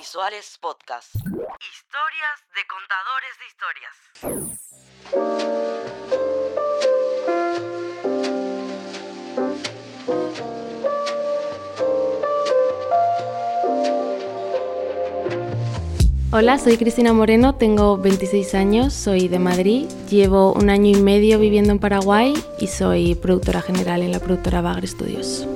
Audiovisuales Podcast. Historias de contadores de historias. Hola, soy Cristina Moreno, tengo 26 años, soy de Madrid, llevo un año y medio viviendo en Paraguay y soy productora general en la productora Bagre Studios.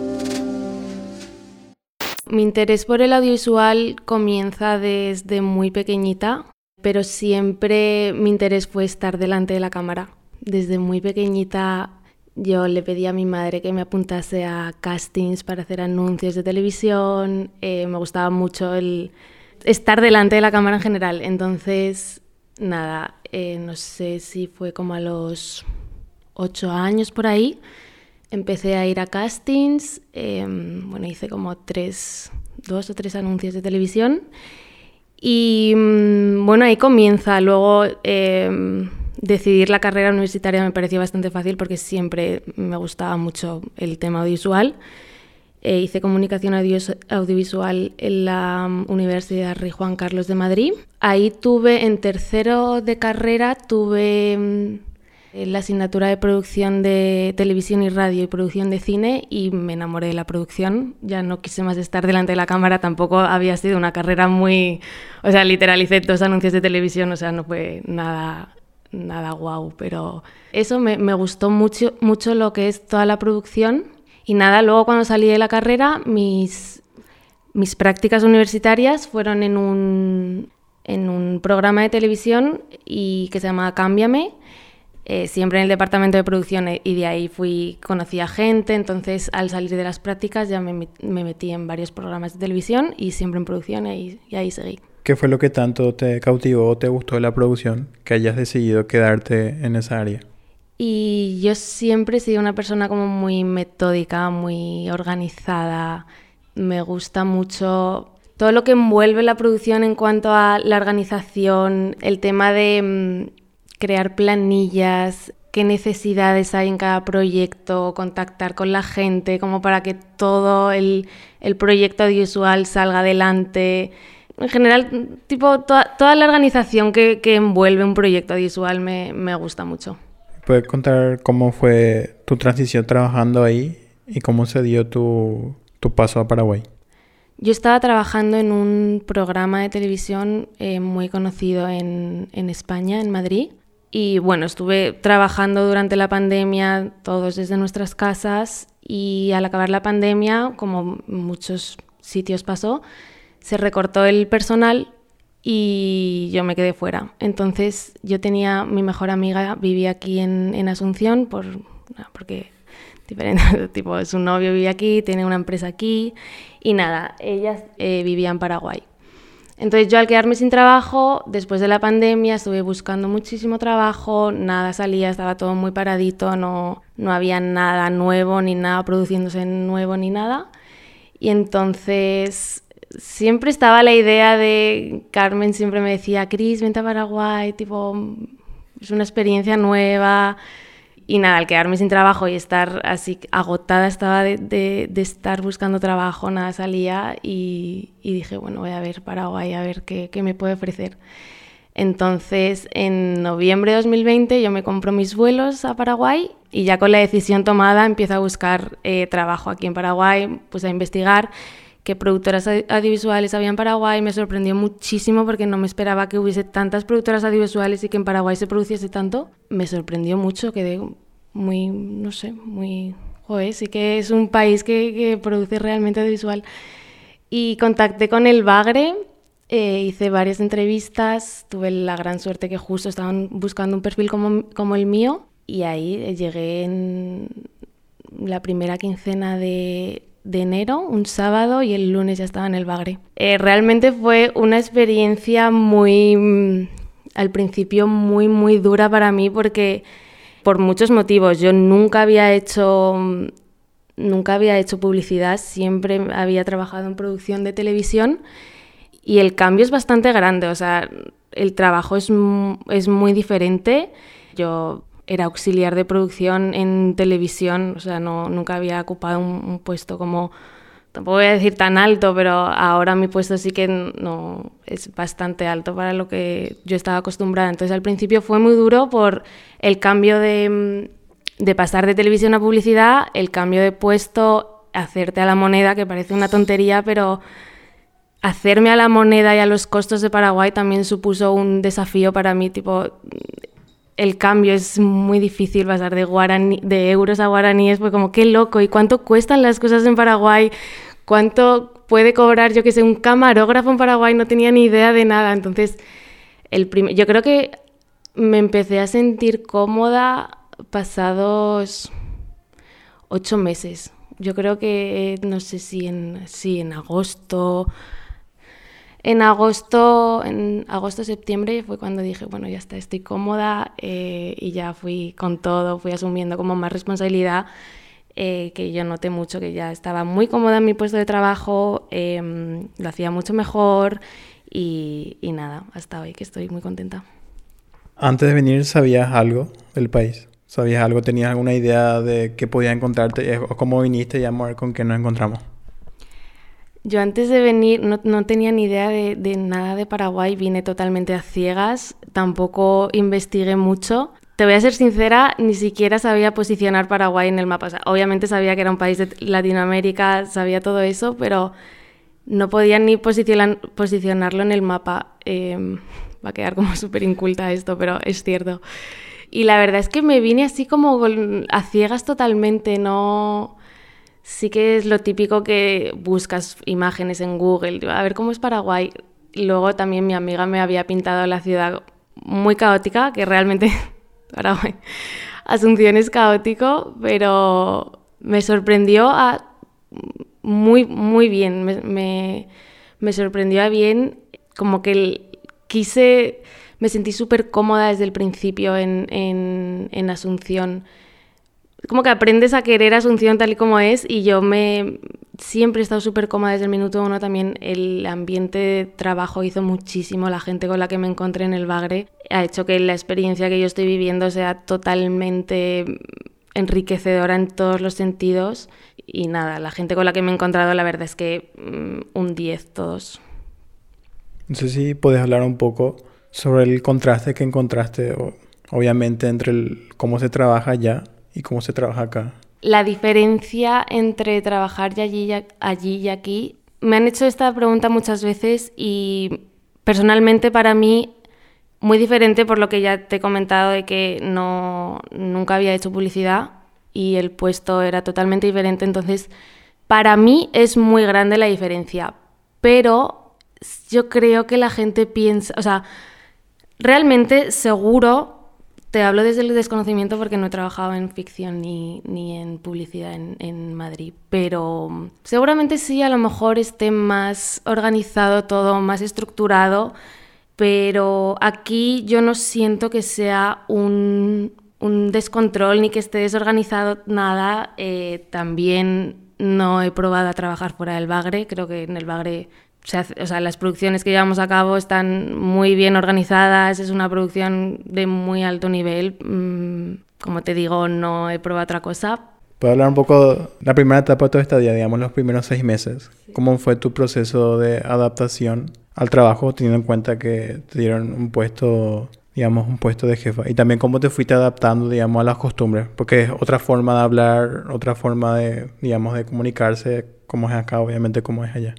Mi interés por el audiovisual comienza desde muy pequeñita, pero siempre mi interés fue estar delante de la cámara. Desde muy pequeñita yo le pedí a mi madre que me apuntase a castings para hacer anuncios de televisión, eh, me gustaba mucho el estar delante de la cámara en general. Entonces, nada, eh, no sé si fue como a los ocho años por ahí, empecé a ir a castings, em, bueno, hice como tres, dos o tres anuncios de televisión y mm, bueno, ahí comienza. Luego em, decidir la carrera universitaria me pareció bastante fácil porque siempre me gustaba mucho el tema audiovisual. Eh, hice comunicación audiovisual en la mm, Universidad Rey Juan Carlos de Madrid. Ahí tuve, en tercero de carrera, tuve mm, la asignatura de producción de televisión y radio y producción de cine y me enamoré de la producción. Ya no quise más estar delante de la cámara, tampoco había sido una carrera muy... O sea, literal hice dos anuncios de televisión, o sea, no fue nada nada guau, pero eso me, gustó mucho, mucho lo que es toda la producción y nada, luego cuando salí de la carrera, mis, mis prácticas universitarias fueron en un, en un programa de televisión y que se llama Cámbiame, eh, siempre en el departamento de producción eh, y de ahí fui, conocí a gente, entonces al salir de las prácticas ya me, me metí en varios programas de televisión y siempre en producción y, y ahí seguí. ¿Qué fue lo que tanto te cautivó o te gustó de la producción que hayas decidido quedarte en esa área? Y yo siempre he sido una persona como muy metódica, muy organizada. Me gusta mucho todo lo que envuelve la producción en cuanto a la organización, el tema de mm, crear planillas, qué necesidades hay en cada proyecto, contactar con la gente, como para que todo el, proyecto audiovisual salga adelante. En general, tipo, toda, la organización que, envuelve un proyecto audiovisual me gusta mucho. ¿Puedes contar cómo fue tu transición trabajando ahí y cómo se dio tu, paso a Paraguay? Yo estaba trabajando en un programa de televisión eh, muy conocido en, España, en Madrid. Y bueno, estuve trabajando durante la pandemia, todos desde nuestras casas, y al acabar la pandemia, como muchos sitios pasó, se recortó el personal y yo me quedé fuera. Entonces yo tenía, mi mejor amiga vivía aquí en, en Asunción, por, porque diferente, tipo, su novio vivía aquí, tiene una empresa aquí y nada, ella eh, vivía en Paraguay. Entonces yo al quedarme sin trabajo, después de la pandemia estuve buscando muchísimo trabajo, nada salía, estaba todo muy paradito, no, no había nada nuevo, ni nada produciéndose nuevo, ni nada. Y entonces siempre estaba la idea de, Carmen siempre me decía, Cris, vente a Paraguay, tipo, es una experiencia nueva. Y nada, al quedarme sin trabajo y estar así agotada estaba de, estar buscando trabajo, nada salía y, dije, bueno, voy a ver Paraguay, a ver qué, me puede ofrecer. Entonces, en noviembre de 2020 yo me compro mis vuelos a Paraguay y ya con la decisión tomada empiezo a buscar eh, trabajo aquí en Paraguay, pues a investigar qué productoras audiovisuales había en Paraguay. Me sorprendió muchísimo porque no me esperaba que hubiese tantas productoras audiovisuales y que en Paraguay se produciese tanto. Me sorprendió mucho, quedé muy, no sé, muy... Joder, sí que es un país que, produce realmente audiovisual. Y contacté con el Bagre, eh, hice varias entrevistas, tuve la gran suerte que justo estaban buscando un perfil como, como el mío y ahí llegué en la primera quincena de de enero, un sábado, y el lunes ya estaba en el Bagre. Eh, realmente fue una experiencia muy, mm, al principio muy, muy dura para mí porque por muchos motivos. Yo nunca había hecho, mm, nunca había hecho publicidad, siempre había trabajado en producción de televisión y el cambio es bastante grande, o sea, el trabajo es, es muy diferente. Yo era auxiliar de producción en televisión, o sea, no, nunca había ocupado un, puesto como tampoco voy a decir tan alto, pero ahora mi puesto sí que no es bastante alto para lo que yo estaba acostumbrada. Entonces al principio fue muy duro por el cambio de, de pasar de televisión a publicidad, el cambio de puesto, hacerte a la moneda, que parece una tontería, pero hacerme a la moneda y a los costos de Paraguay también supuso un desafío para mí, tipo el cambio es muy difícil pasar de, euros a guaraníes, pues como qué loco, ¿y cuánto cuestan las cosas en Paraguay? ¿Cuánto puede cobrar, yo que sé, un camarógrafo en Paraguay? No tenía ni idea de nada. Entonces, el yo creo que me empecé a sentir cómoda pasados ocho meses. Yo creo que, no sé si en, si en agosto en agosto, en agosto-septiembre fue cuando dije, bueno, ya está, estoy cómoda eh, y ya fui con todo, fui asumiendo como más responsabilidad, eh, que yo noté mucho que ya estaba muy cómoda en mi puesto de trabajo, em, lo hacía mucho mejor y, y nada, hasta hoy que estoy muy contenta. Antes de venir, ¿sabías algo del país? ¿Sabías algo? ¿Tenías alguna idea de qué podías encontrarte? ¿O cómo viniste y amor con qué nos encontramos? Yo antes de venir no, tenía ni idea de, nada de Paraguay, vine totalmente a ciegas, tampoco investigué mucho. Te voy a ser sincera, ni siquiera sabía posicionar Paraguay en el mapa. obviamente sabía que era un país de Latinoamérica, sabía todo eso, pero no podía ni posicionarlo en el mapa. Em, va a quedar como súper inculta esto, pero es cierto. Y la verdad es que me vine así como a ciegas totalmente, no sí que es lo típico que buscas imágenes en Google, a ver cómo es Paraguay. Luego también mi amiga me había pintado la ciudad muy caótica, que realmente Paraguay, Asunción es caótico, pero me sorprendió a muy, muy bien, me, me, sorprendió a bien, como que quise, me sentí súper cómoda desde el principio en, en, en Asunción como que aprendes a querer Asunción tal y como es y yo me siempre he estado súper cómoda desde el minuto uno también el ambiente de trabajo hizo muchísimo la gente con la que me encontré en el Bagre ha hecho que la experiencia que yo estoy viviendo sea totalmente enriquecedora en todos los sentidos y nada, la gente con la que me he encontrado la verdad es que mm, un 10 todos. No sé si puedes hablar un poco sobre el contraste que encontraste obviamente entre el, cómo se trabaja allá ¿Y cómo se trabaja acá? La diferencia entre trabajar allí, allí y aquí. Me han hecho esta pregunta muchas veces y personalmente para mí muy diferente por lo que ya te he comentado de que no nunca había hecho publicidad y el puesto era totalmente diferente. Entonces, para mí es muy grande la diferencia, pero yo creo que la gente piensa, o sea, realmente seguro te hablo desde el desconocimiento porque no he trabajado en ficción ni, ni en publicidad en, Madrid, pero seguramente sí, a lo mejor esté más organizado todo, más estructurado, pero aquí yo no siento que sea un, un descontrol ni que esté desorganizado nada. Eh, también no he probado a trabajar fuera del Bagre, creo que en el Bagre o sea, las producciones que llevamos a cabo están muy bien organizadas, es una producción de muy alto nivel. Mm, como te digo, no he probado otra cosa. ¿Puedo hablar un poco de la primera etapa de tu estadía, digamos, los primeros seis meses? ¿Cómo fue tu proceso de adaptación al trabajo, teniendo en cuenta que te dieron un puesto, digamos, un puesto de jefa? Y también cómo te fuiste adaptando, digamos, a las costumbres, porque es otra forma de hablar, otra forma de, digamos, de comunicarse, como es acá, obviamente, como es allá.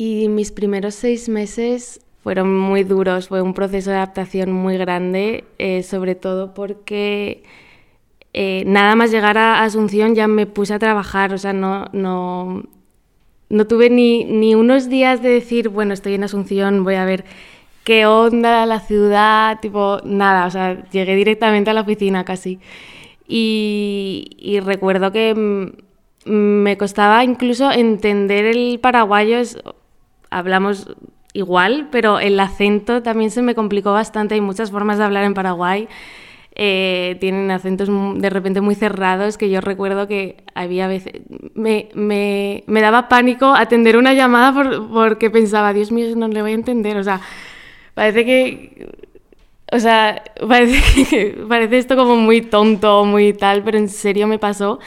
Y mis primeros seis meses fueron muy duros, fue un proceso de adaptación muy grande, eh, sobre todo porque eh, nada más llegar a Asunción ya me puse a trabajar, o sea, no, no, no tuve ni, ni unos días de decir, bueno, estoy en Asunción, voy a ver qué onda la ciudad, tipo, nada, o sea, llegué directamente a la oficina casi. Y, recuerdo que me costaba incluso entender el paraguayo, hablamos igual, pero el acento también se me complicó bastante. Hay muchas formas de hablar en Paraguay. Eh, tienen acentos de repente muy cerrados que yo recuerdo que había veces... Me, me, me daba pánico atender una llamada porque pensaba, Dios mío, no le voy a entender. O sea, parece que... O sea, parece, parece esto como muy tonto, muy tal, pero en serio me pasó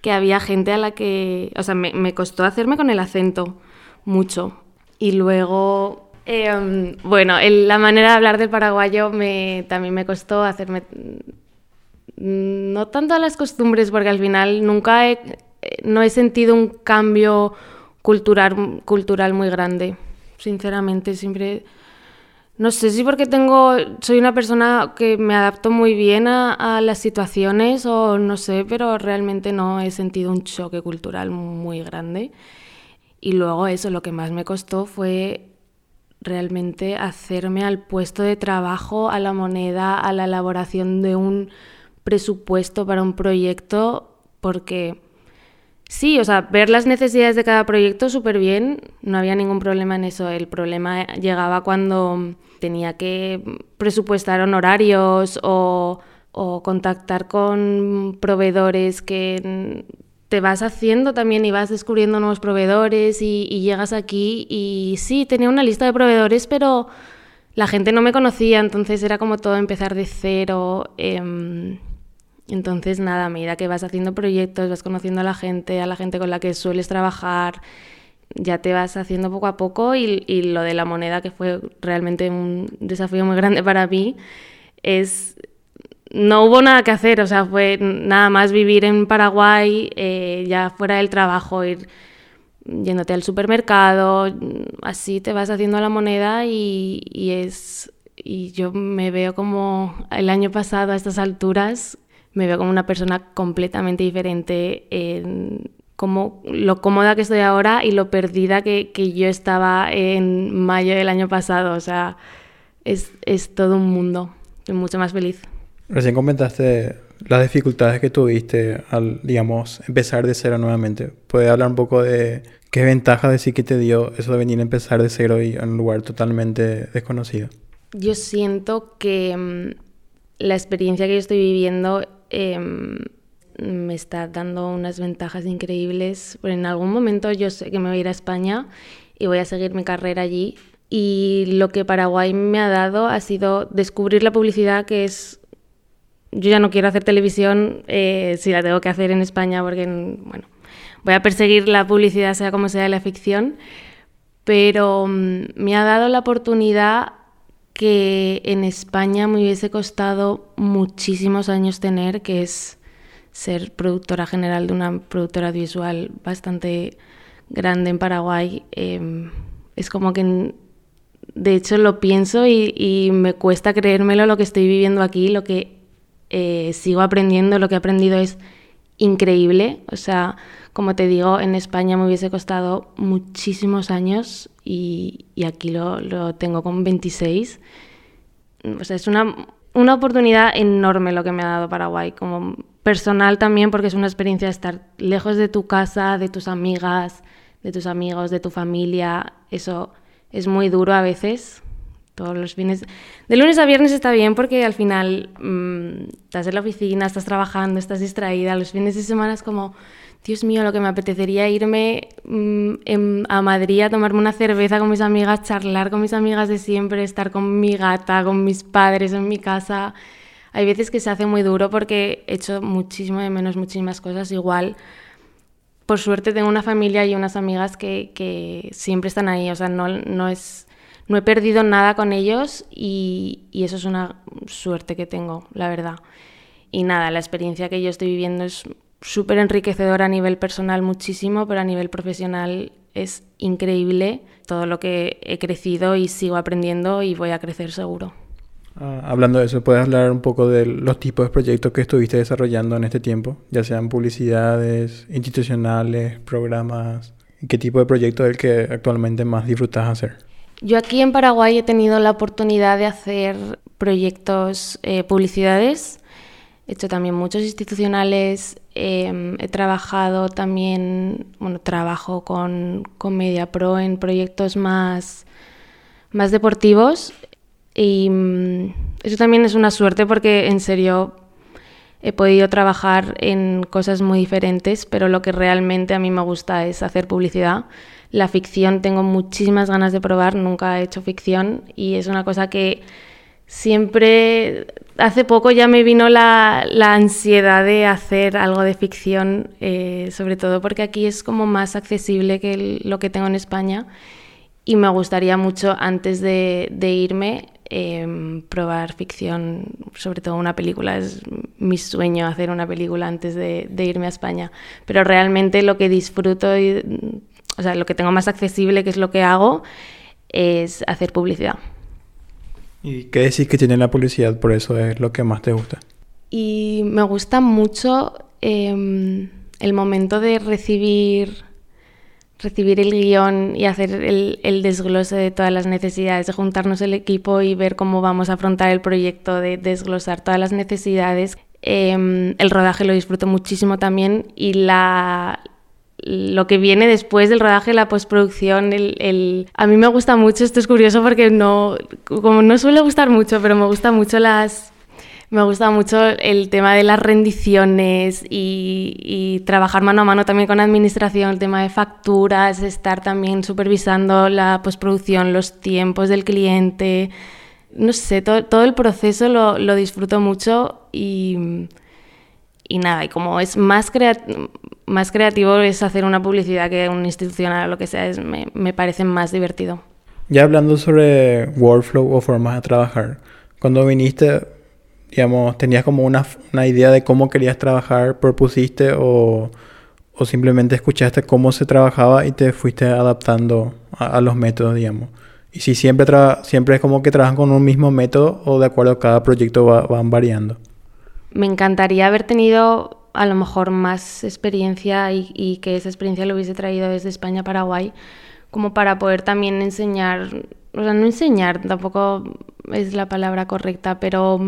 que había gente a la que, o sea, me, me costó hacerme con el acento mucho. Y luego, em, bueno, la manera de hablar del paraguayo me, también me costó hacerme, no tanto a las costumbres, porque al final nunca he, no he sentido un cambio cultural, cultural muy grande, sinceramente, siempre... No sé si porque tengo, soy una persona que me adapto muy bien a, a, las situaciones o no sé, pero realmente no he sentido un choque cultural muy grande. Y luego eso, lo que más me costó fue realmente hacerme al puesto de trabajo, a la moneda, a la elaboración de un presupuesto para un proyecto, porque Sí, o sea, ver las necesidades de cada proyecto súper bien, no había ningún problema en eso. El problema llegaba cuando tenía que presupuestar honorarios o, o contactar con proveedores que te vas haciendo también y vas descubriendo nuevos proveedores y, llegas aquí y sí, tenía una lista de proveedores, pero la gente no me conocía, entonces era como todo empezar de cero. Eh, entonces, nada, a medida que vas haciendo proyectos, vas conociendo a la gente, a la gente con la que sueles trabajar, ya te vas haciendo poco a poco y lo de la moneda, que fue realmente un desafío muy grande para mí, es... No hubo nada que hacer, o sea, fue nada más vivir en Paraguay, eh, ya fuera del trabajo, ir yéndote al supermercado, así te vas haciendo la moneda y, y es... Y yo me veo como el año pasado a estas alturas me veo como una persona completamente diferente en como lo cómoda que estoy ahora y lo perdida que, que yo estaba en mayo del año pasado. O sea, es, es todo un mundo. Estoy mucho más feliz. Recién comentaste las dificultades que tuviste al, digamos, empezar de cero nuevamente. ¿Puedes hablar un poco de qué ventaja de sí que te dio eso de venir a empezar de cero y en un lugar totalmente desconocido? Yo siento que mmm, la experiencia que yo estoy viviendo eh, me está dando unas ventajas increíbles. Pero en algún momento yo sé que me voy a ir a España y voy a seguir mi carrera allí. Y lo que Paraguay me ha dado ha sido descubrir la publicidad, que es... Yo ya no quiero hacer televisión eh, si la tengo que hacer en España, porque, bueno, voy a perseguir la publicidad, sea como sea la ficción. Pero um, me ha dado la oportunidad que en España me hubiese costado muchísimos años tener, que es ser productora general de una productora audiovisual bastante grande en Paraguay. Eh, es como que, de hecho, lo pienso y, y, me cuesta creérmelo lo que estoy viviendo aquí, lo que eh, sigo aprendiendo, lo que he aprendido es increíble. O sea, como te digo, en España me hubiese costado muchísimos años y, aquí lo, lo, tengo con 26. O sea, es una, una oportunidad enorme lo que me ha dado Paraguay, como personal también, porque es una experiencia estar lejos de tu casa, de tus amigas, de tus amigos, de tu familia. Eso es muy duro a veces. Todos los fines. De lunes a viernes está bien porque al final mmm, estás en la oficina, estás trabajando, estás distraída. Los fines de semana es como Dios mío, lo que me apetecería irme mmm, en, a Madrid a tomarme una cerveza con mis amigas, charlar con mis amigas de siempre, estar con mi gata, con mis padres en mi casa. Hay veces que se hace muy duro porque he hecho muchísimo de menos muchísimas cosas. Igual, por suerte, tengo una familia y unas amigas que, que siempre están ahí. O sea, no, no, es, no he perdido nada con ellos y, y eso es una suerte que tengo, la verdad. Y nada, la experiencia que yo estoy viviendo es súper enriquecedor a nivel personal muchísimo, pero a nivel profesional es increíble todo lo que he crecido y sigo aprendiendo y voy a crecer seguro. Ah, hablando de eso, ¿puedes hablar un poco de los tipos de proyectos que estuviste desarrollando en este tiempo? Ya sean publicidades, institucionales, programas. ¿Qué tipo de proyecto es el que actualmente más disfrutas hacer? Yo aquí en Paraguay he tenido la oportunidad de hacer proyectos, eh, publicidades, he hecho también muchos institucionales, eh, he trabajado también, bueno, trabajo con, con MediaPro en proyectos más, más deportivos. Y mm, eso también es una suerte porque en serio he podido trabajar en cosas muy diferentes, pero lo que realmente a mí me gusta es hacer publicidad. La ficción tengo muchísimas ganas de probar, nunca he hecho ficción y es una cosa que siempre, hace poco ya me vino la, ansiedad de hacer algo de ficción, eh, sobre todo porque aquí es como más accesible que lo que tengo en España y me gustaría mucho antes de, irme em, probar ficción, sobre todo una película. Es mi sueño hacer una película antes de, irme a España. Pero realmente lo que disfruto, y, o sea, lo que tengo más accesible, que es lo que hago, es hacer publicidad. ¿Y qué decís que tiene la publicidad? Por eso es lo que más te gusta. Y me gusta mucho em, el momento de recibir, recibir el guion y hacer el, desglose de todas las necesidades, de juntarnos el equipo y ver cómo vamos a afrontar el proyecto, de desglosar todas las necesidades. Em, el rodaje lo disfruto muchísimo también y la, lo que viene después del rodaje, la postproducción, el, a mí me gusta mucho, esto es curioso porque no, como no suele gustar mucho, pero me gusta mucho las, me gusta mucho el tema de las rendiciones y, trabajar mano a mano también con administración, el tema de facturas, estar también supervisando la postproducción, los tiempos del cliente, no sé, todo, todo el proceso lo, lo disfruto mucho y y nada, y como es más, más creativo es hacer una publicidad que un institucional o lo que sea, es, me, me, parece más divertido. Ya hablando sobre workflow o formas de trabajar, cuando viniste, digamos, tenías como una, una idea de cómo querías trabajar, propusiste o, o, simplemente escuchaste cómo se trabajaba y te fuiste adaptando a, los métodos, digamos. Y si siempre, siempre es como que trabajan con un mismo método o de acuerdo a cada proyecto van variando me encantaría haber tenido a lo mejor más experiencia y, que esa experiencia lo hubiese traído desde España a Paraguay, como para poder también enseñar, o sea, no enseñar, tampoco es la palabra correcta, pero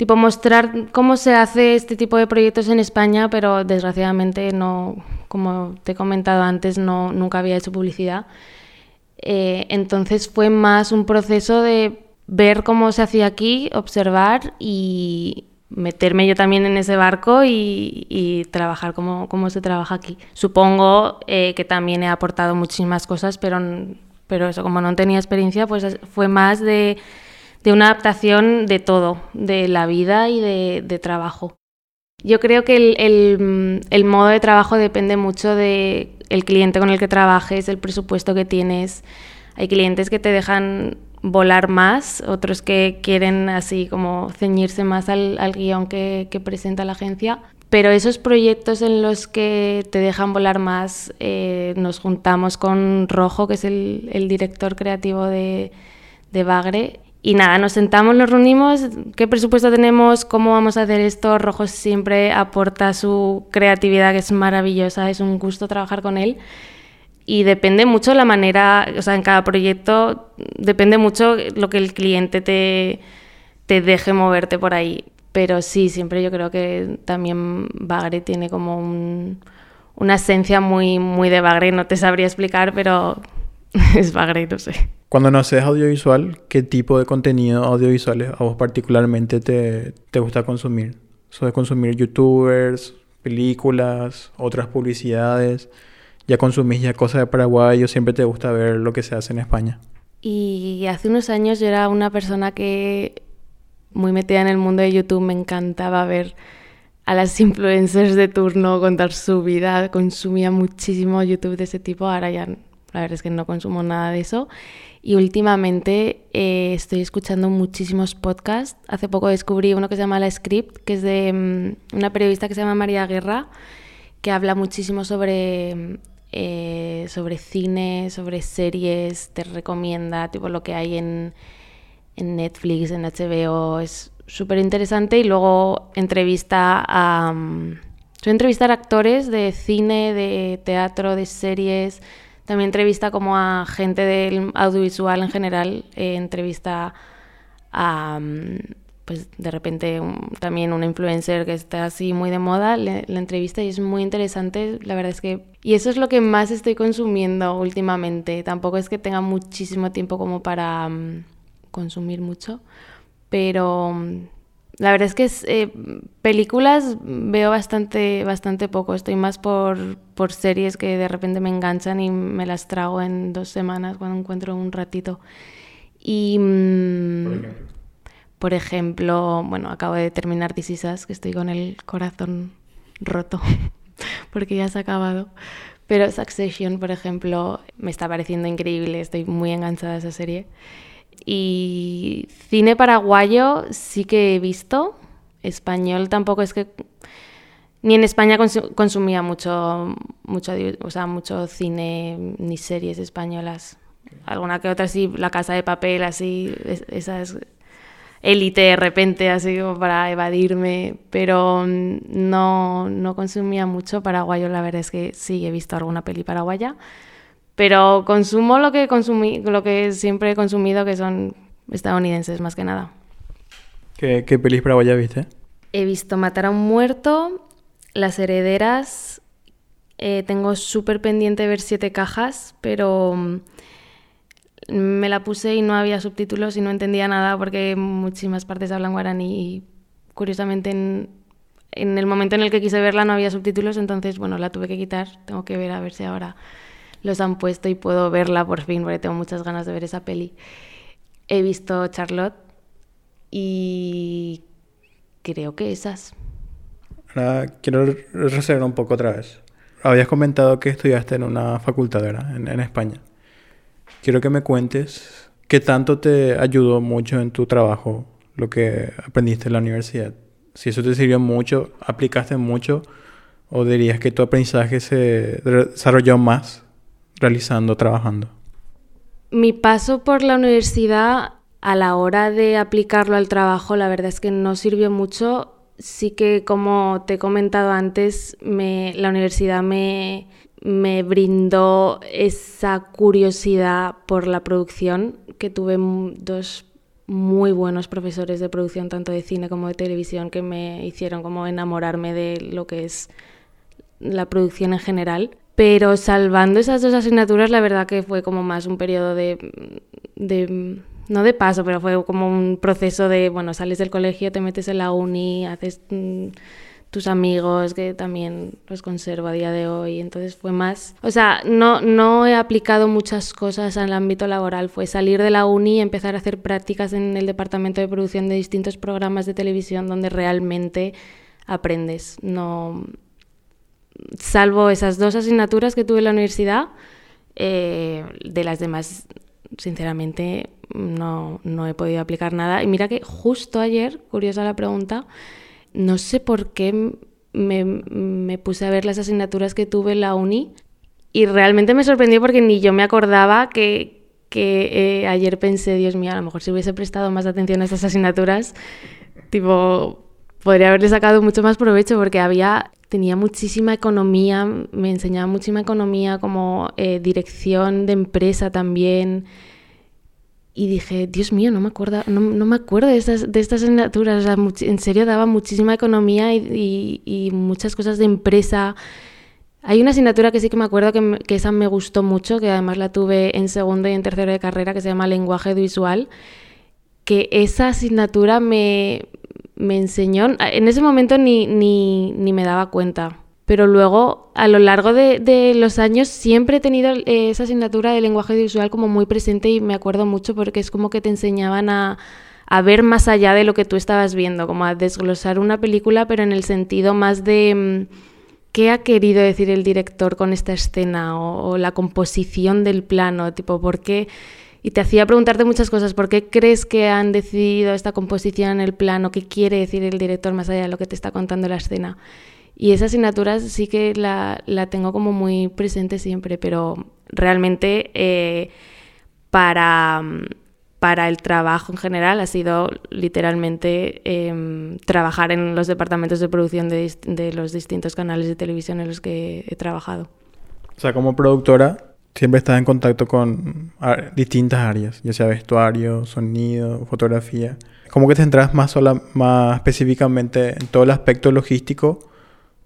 tipo mostrar cómo se hace este tipo de proyectos en España, pero desgraciadamente no, como te he comentado antes, no, nunca había hecho publicidad. Eh, entonces fue más un proceso de ver cómo se hacía aquí, observar y, meterme yo también en ese barco y, trabajar como, como, se trabaja aquí. Supongo eh, que también he aportado muchísimas cosas, pero, pero eso, como no tenía experiencia, pues fue más de, de una adaptación de todo, de la vida y de, de trabajo. Yo creo que el, el, modo de trabajo depende mucho del el cliente con el que trabajes, el presupuesto que tienes. Hay clientes que te dejan volar más, otros que quieren así como ceñirse más al, guion que, presenta la agencia. Pero esos proyectos en los que te dejan volar más, eh, nos juntamos con Rojo, que es el, director creativo de, de Bagre, y nada, nos sentamos, nos reunimos, qué presupuesto tenemos, cómo vamos a hacer esto. Rojo siempre aporta su creatividad, que es maravillosa, es un gusto trabajar con él y depende mucho la manera, o sea, en cada proyecto depende mucho lo que el cliente te, te deje moverte por ahí. Pero sí, siempre yo creo que también Bagre tiene como un, una esencia muy, muy de Bagre, no te sabría explicar, pero es Bagre, no sé. Cuando no haces audiovisual, ¿qué tipo de contenido audiovisual a vos particularmente te, te gusta consumir? ¿Sos consumir youtubers, películas, otras publicidades? ya consumís ya cosas de Paraguay o siempre te gusta ver lo que se hace en España? Y hace unos años yo era una persona que muy metida en el mundo de YouTube, me encantaba ver a las influencers de turno contar su vida, consumía muchísimo YouTube de ese tipo, ahora ya la verdad es que no consumo nada de eso. Y últimamente eh, estoy escuchando muchísimos podcasts. Hace poco descubrí uno que se llama La Script, que es de mm, una periodista que se llama María Guerra, que habla muchísimo sobre eh, sobre cine, sobre series, te recomienda tipo lo que hay en, en Netflix, en HBO, es súper interesante y luego entrevista a... Um, entrevistar actores de cine, de teatro, de series, también entrevista como a gente del audiovisual en general, eh, entrevista a... Um, pues de repente también una influencer que está así muy de moda, la entrevista y es muy interesante, la verdad es que... Y eso es lo que más estoy consumiendo últimamente, tampoco es que tenga muchísimo tiempo como para mm, consumir mucho, pero mm, la verdad es que eh, películas veo bastante, bastante poco, estoy más por, por series que de repente me enganchan y me las trago en dos semanas cuando encuentro un ratito. Y... mm, Por ejemplo. por ejemplo, bueno, acabo de terminar This Is Us, que estoy con el corazón roto, porque ya se ha acabado. Pero Succession, por ejemplo, me está pareciendo increíble, estoy muy enganchada a esa serie. Y cine paraguayo sí que he visto, español tampoco es que... Ni en España consu- consumía mucho, mucho, o sea, mucho cine ni series españolas. Alguna que otra sí, La Casa de Papel, así, es- esas élite de repente, así como para evadirme, pero mm, no, no consumía mucho paraguayo, la verdad es que sí he visto alguna peli paraguaya, pero consumo lo que consumí, lo que siempre he consumido, que son estadounidenses más que nada. ¿Qué, qué pelis paraguayas viste? He visto Matar a un muerto, Las herederas, eh, tengo súper pendiente ver Siete cajas, pero mm, me la puse y no había subtítulos y no entendía nada porque muchísimas partes hablan guaraní y curiosamente en, en el momento en el que quise verla no había subtítulos, entonces bueno, la tuve que quitar, tengo que ver a ver si ahora los han puesto y puedo verla por fin porque tengo muchas ganas de ver esa peli. He visto Charlotte y creo que esas. Ahora quiero re- reservar un poco otra vez. Habías comentado que estudiaste en una facultad, ¿verdad? En, en España. Quiero que me cuentes qué tanto te ayudó mucho en tu trabajo lo que aprendiste en la universidad. Si eso te sirvió mucho, aplicaste mucho, o dirías que tu aprendizaje se desarrolló más realizando, trabajando. Mi paso por la universidad a la hora de aplicarlo al trabajo, la verdad es que no sirvió mucho. Sí que, como te he comentado antes, la universidad me, me brindó esa curiosidad por la producción, que tuve dos muy buenos profesores de producción, tanto de cine como de televisión, que me hicieron como enamorarme de lo que es la producción en general. Pero salvando esas dos asignaturas, la verdad que fue como más un periodo de, no de paso, pero fue como un proceso de, bueno, sales del colegio, te metes en la uni, haces mm, tus amigos, que también los conservo a día de hoy. Entonces fue más, o sea, no, no he aplicado muchas cosas al ámbito laboral, fue salir de la uni y empezar a hacer prácticas en el departamento de producción de distintos programas de televisión donde realmente aprendes. No, salvo esas dos asignaturas que tuve en la universidad, eh, de las demás, sinceramente, no, no he podido aplicar nada. Y mira que justo ayer, curiosa la pregunta, no sé por qué me, me puse a ver las asignaturas que tuve en la uni y realmente me sorprendió porque ni yo me acordaba que, que eh, ayer pensé, Dios mío, a lo mejor si hubiese prestado más atención a estas asignaturas, tipo, podría haberle sacado mucho más provecho porque había, tenía muchísima economía, me enseñaba muchísima economía como eh, dirección de empresa también. Y dije, Dios mío, no me acuerdo, no, no me acuerdo de estas, de estas asignaturas. O sea, en serio daba muchísima economía y, y- y muchas cosas de empresa. Hay una asignatura que sí que me acuerdo que, que esa me gustó mucho, que además la tuve en segundo y en tercero de carrera, que se llama lenguaje visual, que esa asignatura me, me enseñó, en ese momento ni, ni, ni me daba cuenta, pero luego a lo largo de, de los años siempre he tenido eh, esa asignatura de lenguaje visual como muy presente y me acuerdo mucho porque es como que te enseñaban a, a ver más allá de lo que tú estabas viendo, como a desglosar una película, pero en el sentido más de... mm, ¿Qué ha querido decir el director con esta escena? O, o la composición del plano, tipo, ¿por qué? Y te hacía preguntarte muchas cosas. ¿Por qué crees que han decidido esta composición en el plano? ¿Qué quiere decir el director más allá de lo que te está contando la escena? Y esa asignatura sí que la, la tengo como muy presente siempre, pero realmente eh, para, para el trabajo en general ha sido literalmente eh, trabajar en los departamentos de producción de, de los distintos canales de televisión en los que he trabajado. O sea, como productora, siempre estás en contacto con distintas áreas, ya sea vestuario, sonido, fotografía. ¿Cómo que te centras más, sola, más específicamente en todo el aspecto logístico?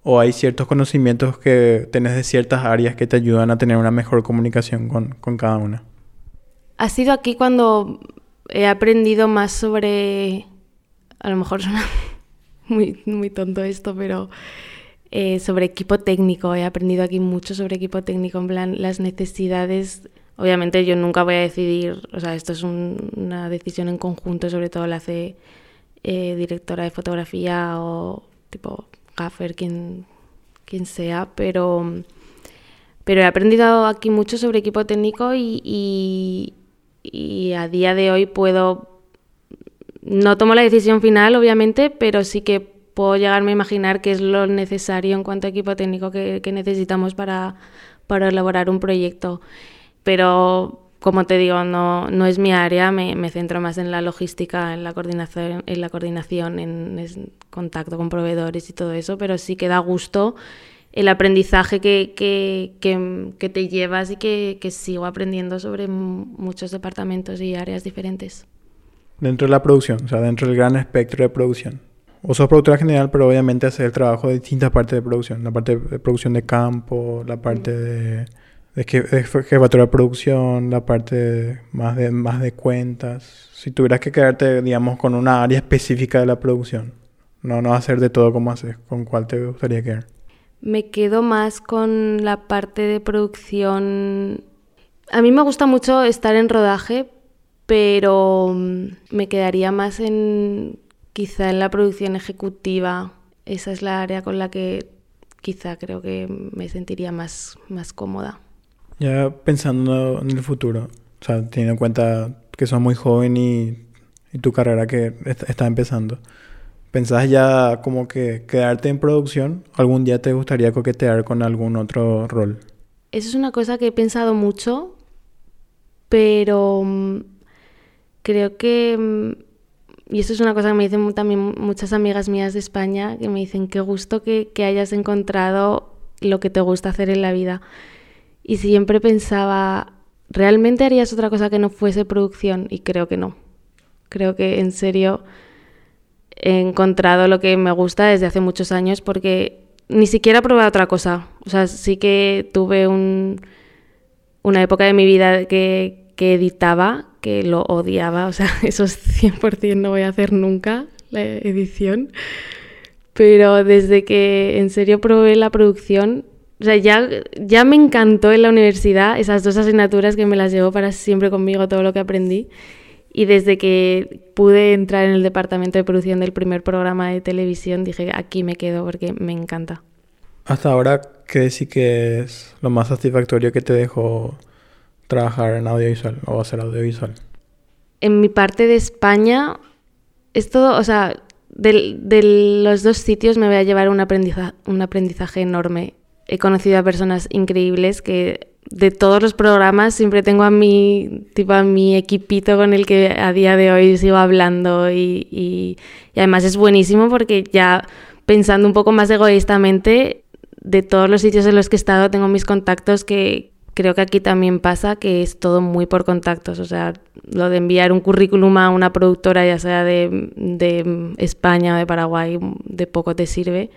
¿O hay ciertos conocimientos que tenés de ciertas áreas que te ayudan a tener una mejor comunicación con, con cada una? Ha sido aquí cuando he aprendido más sobre, a lo mejor suena muy, muy tonto esto, pero eh, sobre equipo técnico. He aprendido aquí mucho sobre equipo técnico, en plan las necesidades Obviamente yo nunca voy a decidir, o sea, esto es una decisión en conjunto, sobre todo la hace eh, directora de fotografía o tipo gaffer, quien, quien sea, pero, pero he aprendido aquí mucho sobre equipo técnico y, y a día de hoy puedo, no tomo la decisión final, obviamente, pero sí que puedo llegarme a imaginar qué es lo necesario en cuanto a equipo técnico que, que necesitamos para, para elaborar un proyecto pero como te digo, no, no es mi área, me, me, centro más en la logística, en la coordinación, en, la coordinación, en, contacto con proveedores y todo eso, pero sí que da gusto el aprendizaje que, que, que, que te llevas y que, sigo aprendiendo sobre muchos departamentos y áreas diferentes. Dentro de la producción, o sea, dentro del gran espectro de producción. O sos productora general, pero obviamente hacer el trabajo de distintas partes de producción. La parte de producción de campo, la parte de es que jefatura de producción, la parte más de, más de cuentas. Si tuvieras que quedarte, digamos, con una área específica de la producción, no, no hacer de todo como haces, ¿con cuál te gustaría quedar? Me quedo más con la parte de producción. A mí me gusta mucho estar en rodaje, pero mm, me quedaría más en quizá en la producción ejecutiva. Esa es la área con la que quizá creo que me sentiría más, más cómoda. Ya pensando en el futuro, o sea, teniendo en cuenta que sos muy joven y, tu carrera que está empezando, ¿pensás ya como que quedarte en producción? ¿Algún día te gustaría coquetear con algún otro rol? Eso es una cosa que he pensado mucho, pero mm, creo que... Y eso es una cosa que me dicen también muchas amigas mías de España, que me dicen, qué gusto que, hayas encontrado lo que te gusta hacer en la vida. Y siempre pensaba, ¿realmente harías otra cosa que no fuese producción? Y creo que no. Creo que en serio he encontrado lo que me gusta desde hace muchos años porque ni siquiera probé otra cosa. O sea, sí que tuve un, una época de mi vida que, que editaba, que lo odiaba. O sea, eso es 100% no voy a hacer nunca, la edición. Pero desde que en serio probé la producción, o sea, ya, ya me encantó en la universidad esas dos asignaturas que me las llevo para siempre conmigo, todo lo que aprendí. Y desde que pude entrar en el departamento de producción del primer programa de televisión, dije, aquí me quedo porque me encanta. Hasta ahora, ¿qué sí que es lo más satisfactorio que te dejó trabajar en audiovisual o hacer audiovisual? En mi parte de España, es todo, o sea, de, de los dos sitios me voy a llevar un un aprendizaje enorme he conocido a personas increíbles que de todos los programas siempre tengo a mi, tipo a mi equipito con el que a día de hoy sigo hablando y, y, además es buenísimo porque ya pensando un poco más egoístamente, de todos los sitios en los que he estado tengo mis contactos que creo que aquí también pasa que es todo muy por contactos, o sea, lo de enviar un currículum a una productora ya sea de, de España o de Paraguay de poco te sirve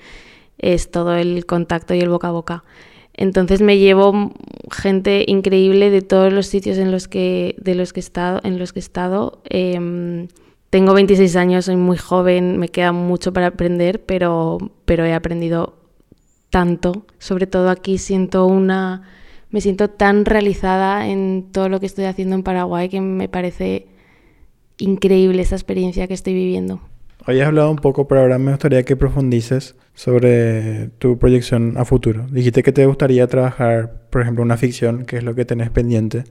es todo el contacto y el boca a boca. Entonces me llevo gente increíble de todos los sitios en los que, de los que he estado. En los que he estado. Em, tengo 26 años, soy muy joven, me queda mucho para aprender, pero, pero he aprendido tanto. Sobre todo aquí siento una... Me siento tan realizada en todo lo que estoy haciendo en Paraguay que me parece increíble esa experiencia que estoy viviendo. Habías hablado un poco, pero ahora me gustaría que profundices sobre tu proyección a futuro. Dijiste que te gustaría trabajar, por ejemplo, una ficción, que es lo que tenés pendiente.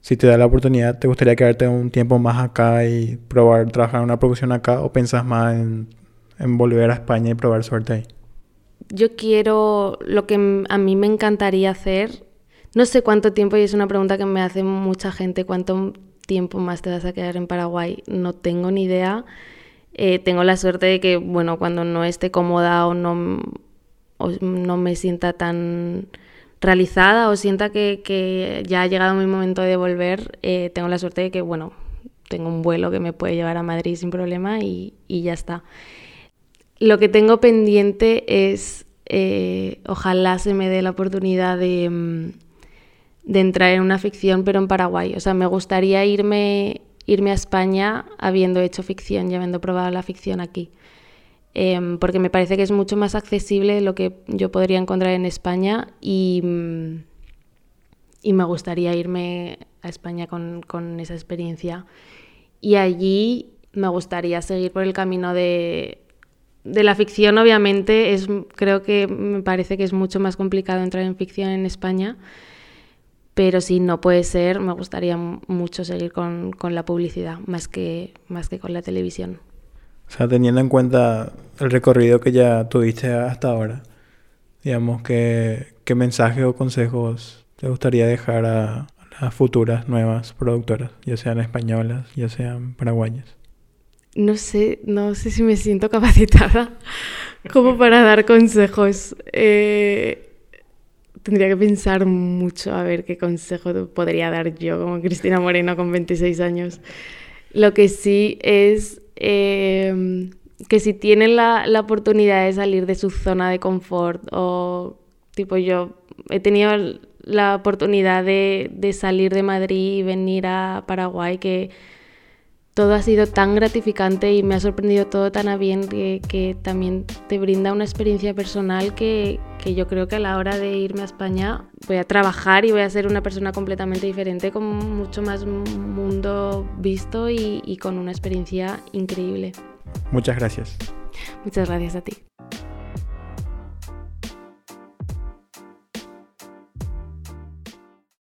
Si te da la oportunidad, ¿te gustaría quedarte un tiempo más acá y probar trabajar en una producción acá o pensás más en, en volver a España y probar suerte ahí? Yo quiero lo que a mí me encantaría hacer. No sé cuánto tiempo, y es una pregunta que me hace mucha gente, cuánto tiempo más te vas a quedar en Paraguay. No tengo ni idea eh, tengo la suerte de que, bueno, cuando no esté cómoda o no, no me sienta tan realizada o sienta que, ya ha llegado mi momento de volver, eh, tengo la suerte de que, bueno, tengo un vuelo que me puede llevar a Madrid sin problema y, ya está. Lo que tengo pendiente es, eh, ojalá se me dé la oportunidad de, mm, de entrar en una ficción, pero en Paraguay. O sea, me gustaría irme irme a España habiendo hecho ficción y habiendo probado la ficción aquí. Em, porque me parece que es mucho más accesible lo que yo podría encontrar en España y, mm, y me gustaría irme a España con, con, esa experiencia. Y allí me gustaría seguir por el camino de, de la ficción, obviamente. Es, creo que me parece que es mucho más complicado entrar en ficción en España. Pero si no puede ser, me gustaría mucho seguir con, con la publicidad, más que, más que con la televisión. O sea, teniendo en cuenta el recorrido que ya tuviste hasta ahora, digamos, ¿qué, qué mensajes o consejos te gustaría dejar a, las futuras nuevas productoras, ya sean españolas, ya sean paraguayas? No sé, no sé si me siento capacitada como para dar consejos. Eh, tendría que pensar mucho a ver qué consejo podría dar yo como Cristina Moreno con 26 años. Lo que sí es eh, que si tienen la, la, oportunidad de salir de su zona de confort o tipo yo he tenido la oportunidad de, de salir de Madrid y venir a Paraguay que todo ha sido tan gratificante y me ha sorprendido todo tan a bien que, que también te brinda una experiencia personal que, que, yo creo que a la hora de irme a España voy a trabajar y voy a ser una persona completamente diferente con mucho más mundo visto y, y con una experiencia increíble. Muchas gracias. Muchas gracias a ti.